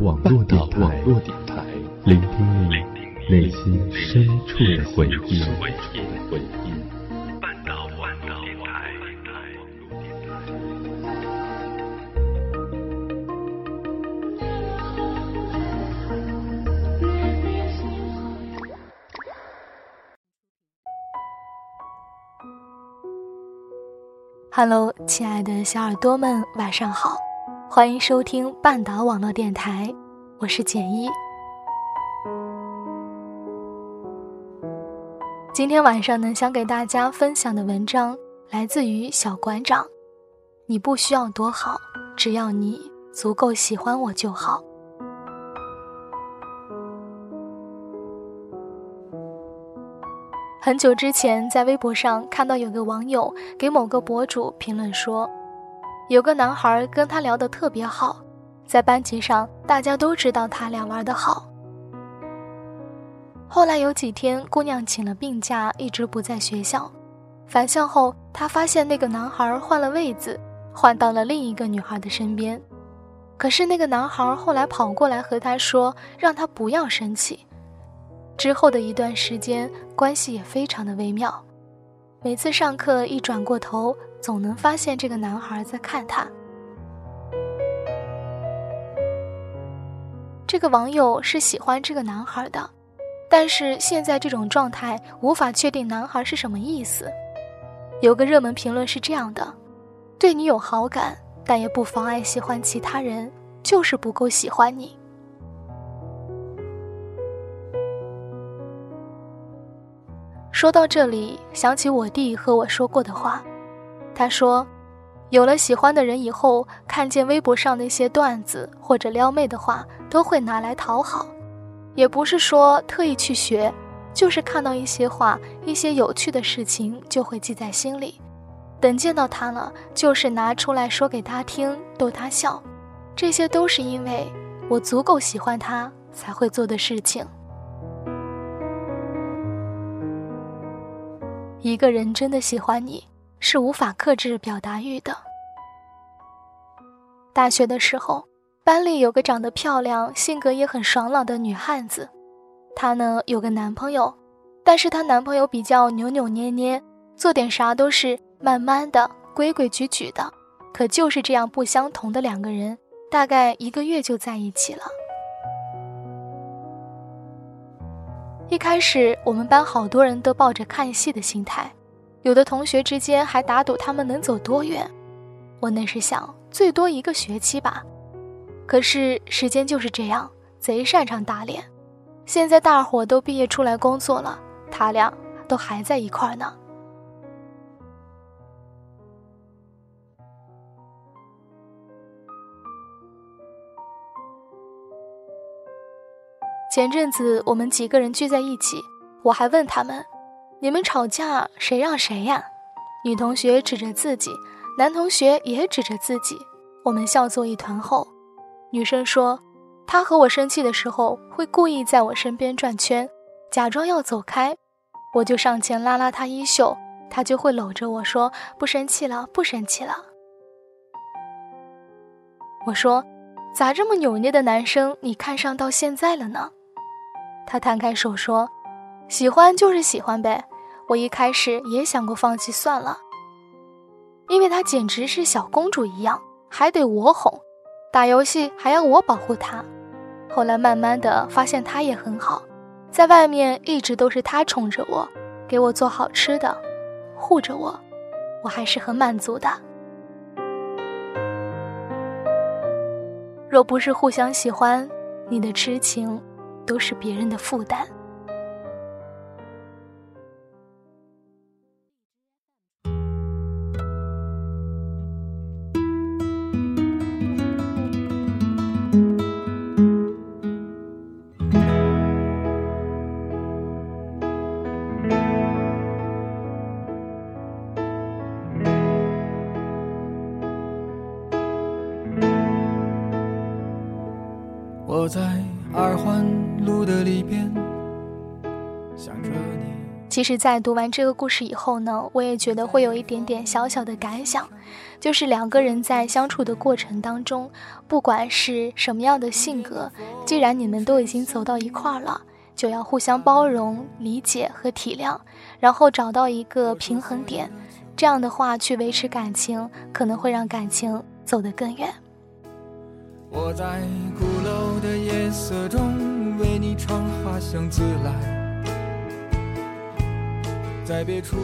网络电台，聆听你内心深处的回忆。Hello，亲爱的小耳朵们，晚上好，欢迎收听半岛网络电台，我是简一。今天晚上呢，想给大家分享的文章来自于小馆长。你不需要多好，只要你足够喜欢我就好。很久之前，在微博上看到有个网友给某个博主评论说，有个男孩跟他聊得特别好，在班级上大家都知道他俩玩得好。后来有几天，姑娘请了病假，一直不在学校。返校后，她发现那个男孩换了位子，换到了另一个女孩的身边。可是那个男孩后来跑过来和她说，让她不要生气。之后的一段时间，关系也非常的微妙。每次上课一转过头，总能发现这个男孩在看他。这个网友是喜欢这个男孩的，但是现在这种状态无法确定男孩是什么意思。有个热门评论是这样的：“对你有好感，但也不妨碍喜欢其他人，就是不够喜欢你。”说到这里，想起我弟和我说过的话。他说：“有了喜欢的人以后，看见微博上那些段子或者撩妹的话，都会拿来讨好。也不是说特意去学，就是看到一些话、一些有趣的事情，就会记在心里。等见到他了，就是拿出来说给他听，逗他笑。这些都是因为我足够喜欢他才会做的事情。”一个人真的喜欢你，是无法克制表达欲的。大学的时候，班里有个长得漂亮、性格也很爽朗的女汉子，她呢有个男朋友，但是她男朋友比较扭扭捏捏，做点啥都是慢慢的、规规矩矩的。可就是这样不相同的两个人，大概一个月就在一起了。一开始，我们班好多人都抱着看戏的心态，有的同学之间还打赌他们能走多远。我那时想，最多一个学期吧。可是时间就是这样，贼擅长打脸。现在大伙都毕业出来工作了，他俩都还在一块儿呢。前阵子我们几个人聚在一起，我还问他们：“你们吵架谁让谁呀？”女同学指着自己，男同学也指着自己，我们笑作一团后，女生说：“他和我生气的时候会故意在我身边转圈，假装要走开，我就上前拉拉他衣袖，他就会搂着我说：‘不生气了，不生气了。’”我说：“咋这么扭捏的男生你看上到现在了呢？”他摊开手说：“喜欢就是喜欢呗，我一开始也想过放弃算了，因为她简直是小公主一样，还得我哄，打游戏还要我保护她。后来慢慢的发现她也很好，在外面一直都是她宠着我，给我做好吃的，护着我，我还是很满足的。若不是互相喜欢，你的痴情。”都是别人的负担。走在二环路的里边想着你。其实在读完这个故事以后呢我也觉得会有一点点小小的感想就是两个人在相处的过程当中不管是什么样的性格既然你们都已经走到一块儿了就要互相包容理解和体谅然后找到一个平衡点这样的话去维持感情可能会让感情走得更远。我在鼓楼的夜色中为你唱花香自来。在别处。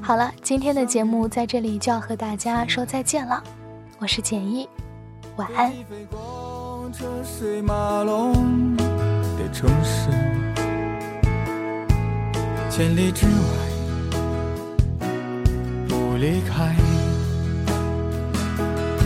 好了，今天的节目在这里就要和大家说再见了。我是简易，晚安。飞过车水马龙的城市，千里之外不离开，